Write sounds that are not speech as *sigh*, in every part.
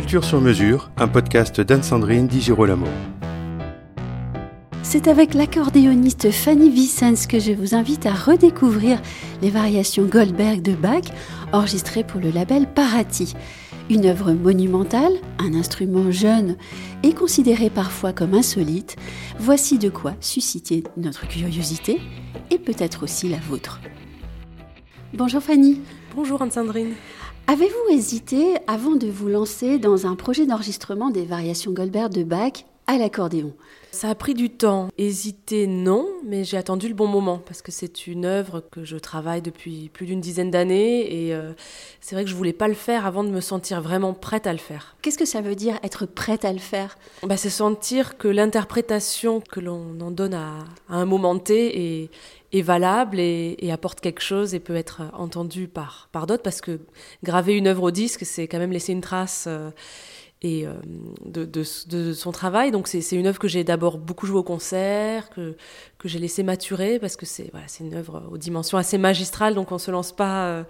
Culture sur mesure, un podcast d'Anne-Sandrine Di Girolamo. C'est avec l'accordéoniste Fanny Vicens que je vous invite à redécouvrir les variations Goldberg de Bach, enregistrées pour le label Parati. Une œuvre monumentale, un instrument jeune et considéré parfois comme insolite, voici de quoi susciter notre curiosité et peut-être aussi la vôtre. Bonjour Fanny. Bonjour Anne-Sandrine. Avez-vous hésité avant de vous lancer dans un projet d'enregistrement des variations Goldberg de Bach à l'accordéon Ça a pris du temps. Hésiter, non, mais j'ai attendu le bon moment parce que c'est une œuvre que je travaille depuis plus d'une dizaine d'années et euh, c'est vrai que je voulais pas le faire avant de me sentir vraiment prête à le faire. Qu'est-ce que ça veut dire être prête à le faire? Bah, C'est sentir que l'interprétation que l'on en donne à, à, un moment T est, est valable et, et, apporte quelque chose et peut être entendue par, par d'autres parce que graver une œuvre au disque, c'est quand même laisser une trace. Euh, et euh, de, son travail. Donc c'est une œuvre que j'ai d'abord beaucoup joué au concert, que, que j'ai laissé maturer, parce que c'est voilà, une œuvre aux dimensions assez magistrales, donc on ne se lance pas euh,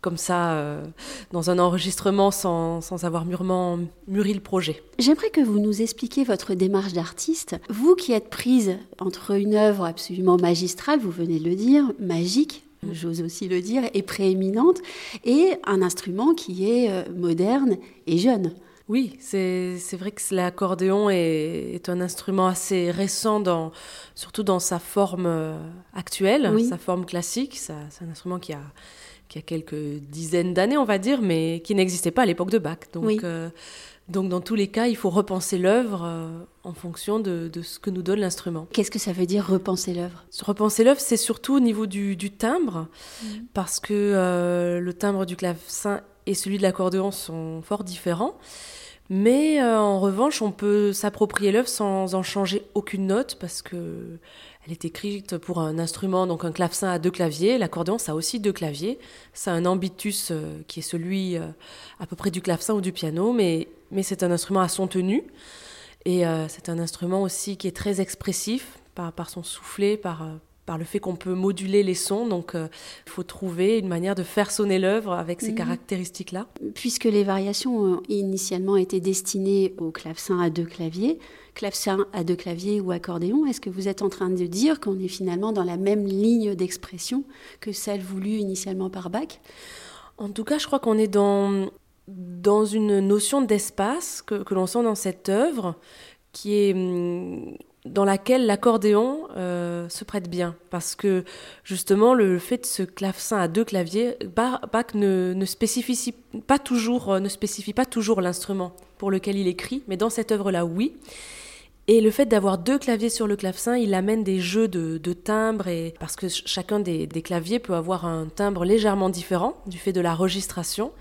comme ça euh, dans un enregistrement sans, sans, avoir mûrement mûri le projet. J'aimerais que vous nous expliquiez votre démarche d'artiste. Vous qui êtes prise entre une œuvre absolument magistrale, vous venez de le dire, magique, j'ose aussi le dire, et prééminente, et un instrument qui est moderne et jeune. Oui, c'est vrai que l'accordéon est, est, un instrument assez récent, dans, surtout dans sa forme euh, actuelle, oui. sa forme classique. C'est un instrument qui a, qui a quelques dizaines d'années, on va dire, mais qui n'existait pas à l'époque de Bach. Donc, oui. euh, donc, dans tous les cas, il faut repenser l'œuvre euh, en fonction de, de, ce que nous donne l'instrument. Qu'est-ce que ça veut dire repenser l'œuvre? Repenser l'œuvre, c'est surtout au niveau du, du timbre, mmh. parce que euh, le timbre du clavecin et celui de l'accordéon sont fort différents. Mais euh, en revanche, on peut s'approprier l'œuvre sans en changer aucune note parce que elle est écrite pour un instrument, donc un clavecin à deux claviers. L'accordéon, ça a aussi deux claviers. Ça un ambitus euh, qui est celui euh, à peu près du clavecin ou du piano, mais, mais c'est un instrument à son tenu. Et c'est un instrument aussi qui est très expressif par, par son soufflet, par, par le fait qu'on peut moduler les sons. Donc, il euh, faut trouver une manière de faire sonner l'œuvre avec ces mmh. caractéristiques-là. Puisque les variations ont initialement été destinées au clavecin à deux claviers, clavecin à deux claviers ou accordéon, est-ce que vous êtes en train de dire qu'on est finalement dans la même ligne d'expression que celle voulue initialement par Bach? En tout cas, je crois qu'on est dans, dans une notion d'espace que, que l'on sent dans cette œuvre qui est hum, dans laquelle l'accordéon euh, se prête bien. Parce que justement, le fait de ce clavecin à deux claviers, Bach ne, spécifie pas toujours, euh, ne spécifie pas toujours l'instrument pour lequel il écrit, mais dans cette œuvre-là, oui. Et le fait d'avoir deux claviers sur le clavecin, il amène des jeux de, de timbres, et, parce que chacun des, des claviers peut avoir un timbre légèrement différent du fait de la registration.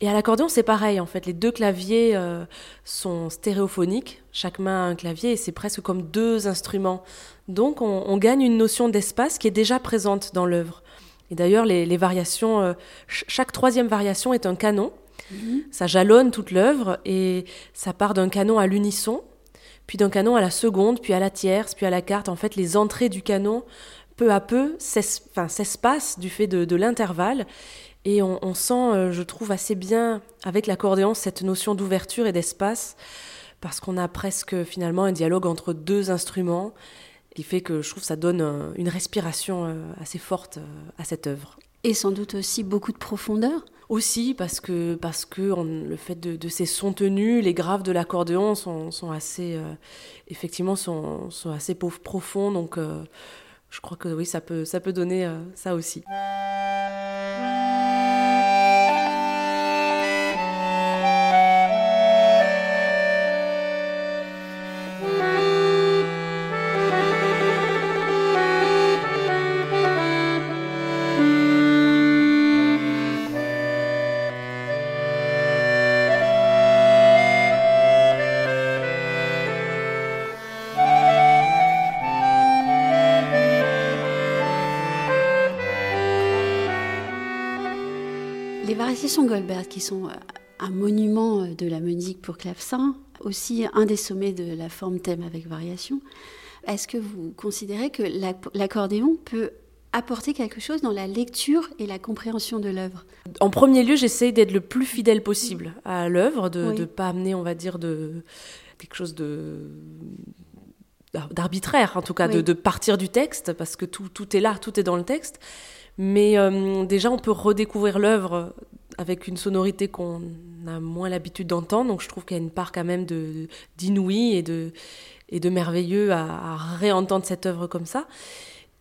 Et à l'accordéon, c'est pareil, en fait. Les deux claviers euh, sont stéréophoniques. Chaque main a un clavier et c'est presque comme deux instruments. Donc, on, on gagne une notion d'espace qui est déjà présente dans l'œuvre. Et d'ailleurs, les, les, variations, euh, ch chaque troisième variation est un canon. Mm -hmm. Ça jalonne toute l'œuvre et ça part d'un canon à l'unisson, puis d'un canon à la seconde, puis à la tierce, puis à la quarte. En fait, les entrées du canon, peu à peu, s'espacent du fait de, de l'intervalle. Et on, on sent, euh, je trouve, assez bien avec l'accordéon cette notion d'ouverture et d'espace, parce qu'on a presque finalement un dialogue entre deux instruments, qui fait que je trouve ça donne un, une respiration euh, assez forte euh, à cette œuvre. Et sans doute aussi beaucoup de profondeur aussi parce que, parce que on, le fait de, de, ces sons tenus, les graves de l'accordéon sont, sont, assez, euh, effectivement, sont, sont assez profonds. Donc, euh, je crois que oui, ça peut, ça peut donner euh, ça aussi. Variations Goldberg, qui sont euh, un monument de la musique pour clavecin, aussi un des sommets de la forme thème avec variation, est-ce que vous considérez que l'accordéon peut apporter quelque chose dans la lecture et la compréhension de l'œuvre? En premier lieu, j'essaye d'être le plus fidèle possible à l'œuvre, de ne pas amener, on va dire, de quelque chose de d'arbitraire, en tout cas, de, partir du texte, parce que tout, tout est là, tout est dans le texte. Mais euh, déjà, on peut redécouvrir l'œuvre avec une sonorité qu'on a moins l'habitude d'entendre. Donc je trouve qu'il y a une part quand même d'inouï et de, et de merveilleux à, réentendre cette œuvre comme ça.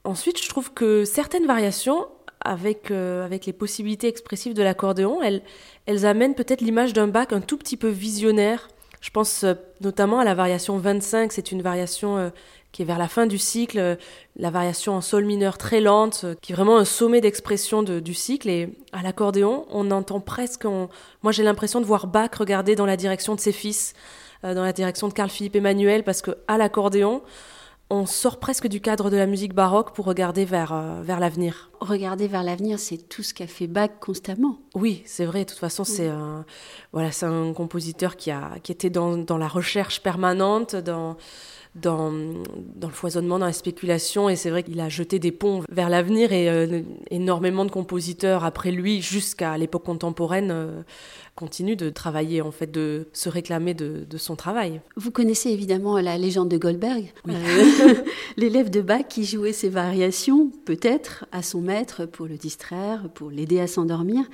Ensuite, je trouve que certaines variations, avec, euh, avec les possibilités expressives de l'accordéon, elles, elles amènent peut-être l'image d'un bac un tout petit peu visionnaire. Je pense euh, notamment à la variation 25, c'est une variation euh, qui est vers la fin du cycle, la variation en sol mineur très lente, qui est vraiment un sommet d'expression du cycle. Et à l'accordéon, on entend presque, moi j'ai l'impression de voir Bach regarder dans la direction de ses fils, dans la direction de Carl Philippe Emmanuel, parce que à l'accordéon, on sort presque du cadre de la musique baroque pour regarder vers, euh, vers l'avenir. Regarder vers l'avenir, c'est tout ce qu'a fait Bach constamment. Oui, c'est vrai. De toute façon, c'est un, voilà, c'est un compositeur qui, a, qui était dans, dans la recherche permanente, dans, dans, dans, le foisonnement, dans la spéculation. Et c'est vrai qu'il a jeté des ponts vers l'avenir et euh, énormément de compositeurs après lui, jusqu'à l'époque contemporaine, euh, continue de travailler, en fait, de se réclamer de, son travail. Vous connaissez évidemment la légende de Goldberg, euh, *laughs* l'élève de Bach qui jouait ses variations, peut-être, à son maître pour le distraire, pour l'aider à s'endormir.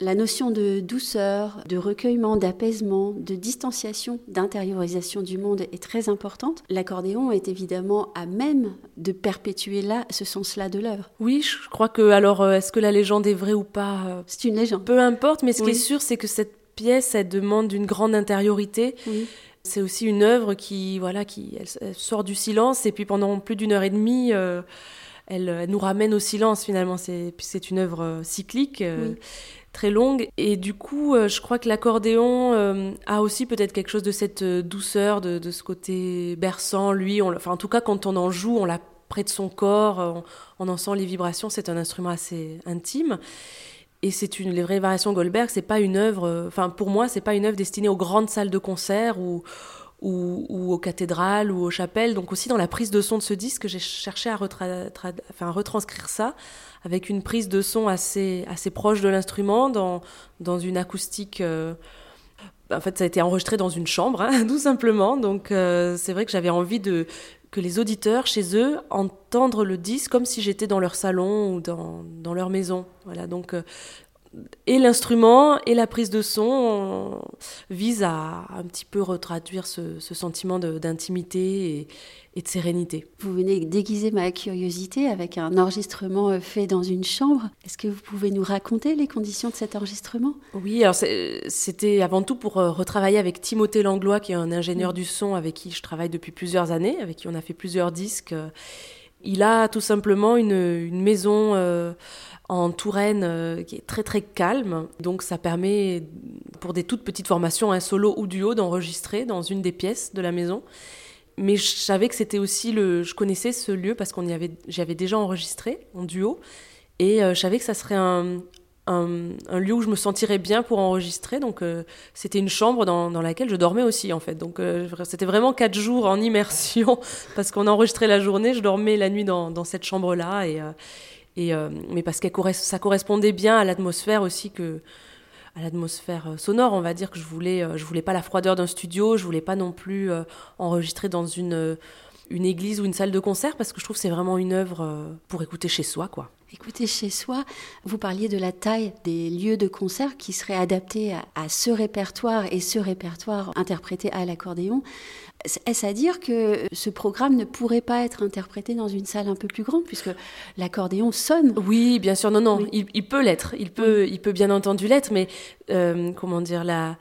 La notion de douceur, de recueillement, d'apaisement, de distanciation, d'intériorisation du monde est très importante. L'accordéon est évidemment à même de perpétuer là ce sens-là de l'œuvre. Oui, je crois que alors euh, est-ce que la légende est vraie ou pas euh, C'est une légende. Peu importe, mais ce qui est sûr, c'est que cette pièce, elle demande une grande intériorité. C'est aussi une œuvre qui, voilà, qui sort du silence et puis pendant plus d'une heure et demie. Euh, elle, nous ramène au silence finalement. C'est, c'est une œuvre cyclique très longue. Et du coup, euh, je crois que l'accordéon euh, a aussi peut-être quelque chose de cette euh, douceur, de, ce côté berçant. Lui, on, enfin, en tout cas, quand on en joue, on l'a près de son corps, on, en sent les vibrations. C'est un instrument assez intime. Et c'est une les vraies variations Goldberg, c'est pas une œuvre. Enfin, pour moi, c'est pas une œuvre destinée aux grandes salles de concert ou ou, aux cathédrales ou aux chapelles. Donc aussi dans la prise de son de ce disque, j'ai cherché à retranscrire ça avec une prise de son assez, assez proche de l'instrument, dans, dans une acoustique... Euh, en fait, ça a été enregistré dans une chambre, hein, *laughs* tout simplement. Donc euh, c'est vrai que j'avais envie de que les auditeurs chez eux entendent le disque comme si j'étais dans leur salon ou dans, dans leur maison. Voilà, donc euh, et l'instrument et la prise de son visent à un petit peu retraduire ce, sentiment d'intimité et, de sérénité. Vous venez déguiser ma curiosité avec un enregistrement euh, fait dans une chambre. Est-ce que vous pouvez nous raconter les conditions de cet enregistrement? Oui, alors c'était avant tout pour euh, retravailler avec Timothée Langlois, qui est un ingénieur du son avec qui je travaille depuis plusieurs années, avec qui on a fait plusieurs disques. Il a tout simplement une, maison euh, en Touraine euh, qui est très très calme. Donc ça permet pour des toutes petites formations, un solo ou duo, d'enregistrer dans une des pièces de la maison. Mais je savais que c'était aussi le. Je connaissais ce lieu parce qu'on y avait, j'avais déjà enregistré en duo, et euh, je savais que ça serait un, un, lieu où je me sentirais bien pour enregistrer. Donc euh, c'était une chambre dans, laquelle je dormais aussi en fait. Donc c'était vraiment quatre jours en immersion *laughs* parce qu'on enregistrait la journée, je dormais la nuit dans, cette chambre là et euh, mais parce que ça correspondait bien à l'atmosphère aussi que à l'atmosphère euh, sonore, on va dire que je voulais, euh, je voulais pas la froideur d'un studio, je voulais pas non plus enregistrer dans une une église ou une salle de concert parce que je trouve que c'est vraiment une œuvre pour écouter chez soi, quoi. Écoutez chez soi, vous parliez de la taille des lieux de concert qui seraient adaptés à ce répertoire et ce répertoire interprété à l'accordéon. Est-ce à dire que ce programme ne pourrait pas être interprété dans une salle un peu plus grande, puisque l'accordéon sonne? Oui, bien sûr, non, non, il, peut l'être, il peut, il peut bien entendu l'être, mais euh, comment dire, la,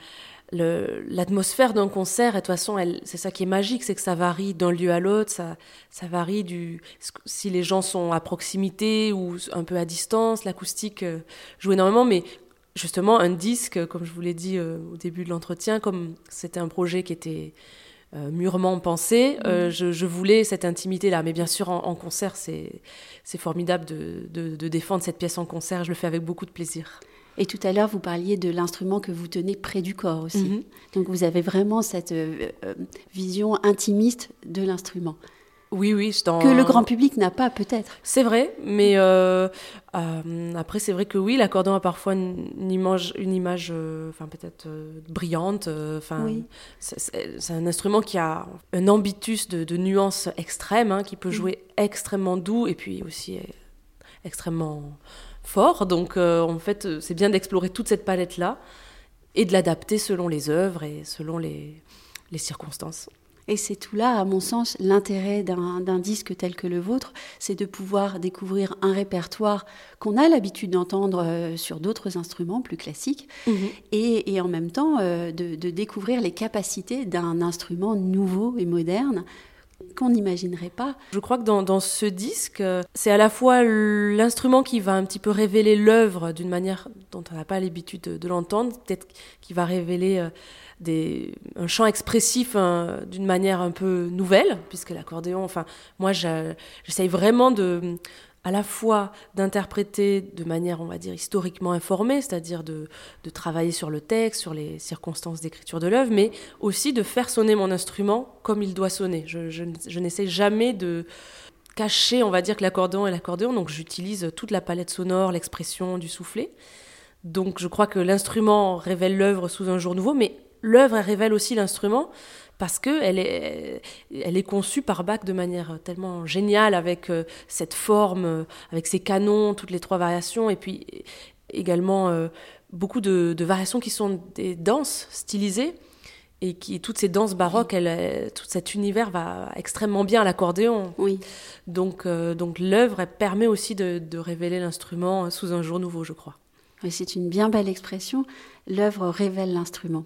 l'atmosphère d'un concert, et de toute façon, c'est ça qui est magique, c'est que ça varie d'un lieu à l'autre, ça, ça varie du si les gens sont à proximité ou un peu à distance, l'acoustique euh, joue énormément, mais justement, un disque, comme je vous l'ai dit euh, au début de l'entretien, comme c'était un projet qui était euh, mûrement pensé. Euh, mm. je, voulais cette intimité-là. Mais bien sûr, en, concert, c'est formidable de, défendre cette pièce en concert. Je le fais avec beaucoup de plaisir. Et tout à l'heure, vous parliez de l'instrument que vous tenez près du corps aussi. Mm-hmm. Donc vous avez vraiment cette euh, vision intimiste de l'instrument. Oui, oui. Que le grand public n'a pas, peut-être. C'est vrai, mais euh, euh, après, c'est vrai que oui, l'accordéon a parfois une, image, une image euh, enfin, peut-être brillante. Enfin, c'est un instrument qui a un ambitus de, nuances extrêmes, hein, qui peut jouer extrêmement doux et puis aussi extrêmement fort. Donc, en fait, c'est bien d'explorer toute cette palette-là et de l'adapter selon les œuvres et selon les, les circonstances. Et c'est tout là, à mon sens, l'intérêt d'un disque tel que le vôtre, c'est de pouvoir découvrir un répertoire qu'on a l'habitude d'entendre euh, sur d'autres instruments plus classiques, mhm. et, en même temps euh, de, découvrir les capacités d'un instrument nouveau et moderne qu'on n'imaginerait pas. Je crois que dans, ce disque, c'est à la fois l'instrument qui va un petit peu révéler l'œuvre d'une manière dont on n'a pas l'habitude de, l'entendre, peut-être qui va révéler... Euh, un chant expressif hein, d'une manière un peu nouvelle, puisque l'accordéon, enfin, moi, j'essaye vraiment de, à la fois d'interpréter de manière, on va dire, historiquement informée, c'est-à-dire de, travailler sur le texte, sur les circonstances d'écriture de l'œuvre, mais aussi de faire sonner mon instrument comme il doit sonner. Je n'essaie jamais de cacher, on va dire, que l'accordéon est l'accordéon, donc j'utilise toute la palette sonore, l'expression du soufflet. Donc je crois que l'instrument révèle l'œuvre sous un jour nouveau, mais l'œuvre révèle aussi l'instrument parce qu'elle est, elle est conçue par Bach de manière tellement géniale avec euh, cette forme, euh, avec ses canons, toutes les trois variations, et puis également euh, beaucoup de, variations qui sont des danses stylisées et qui toutes ces danses baroques, elle, tout cet univers va extrêmement bien à l'accordéon. Oui. Donc, donc l'œuvre permet aussi de, de révéler l'instrument sous un jour nouveau, je crois. Oui, c'est une bien belle expression. L'œuvre révèle l'instrument.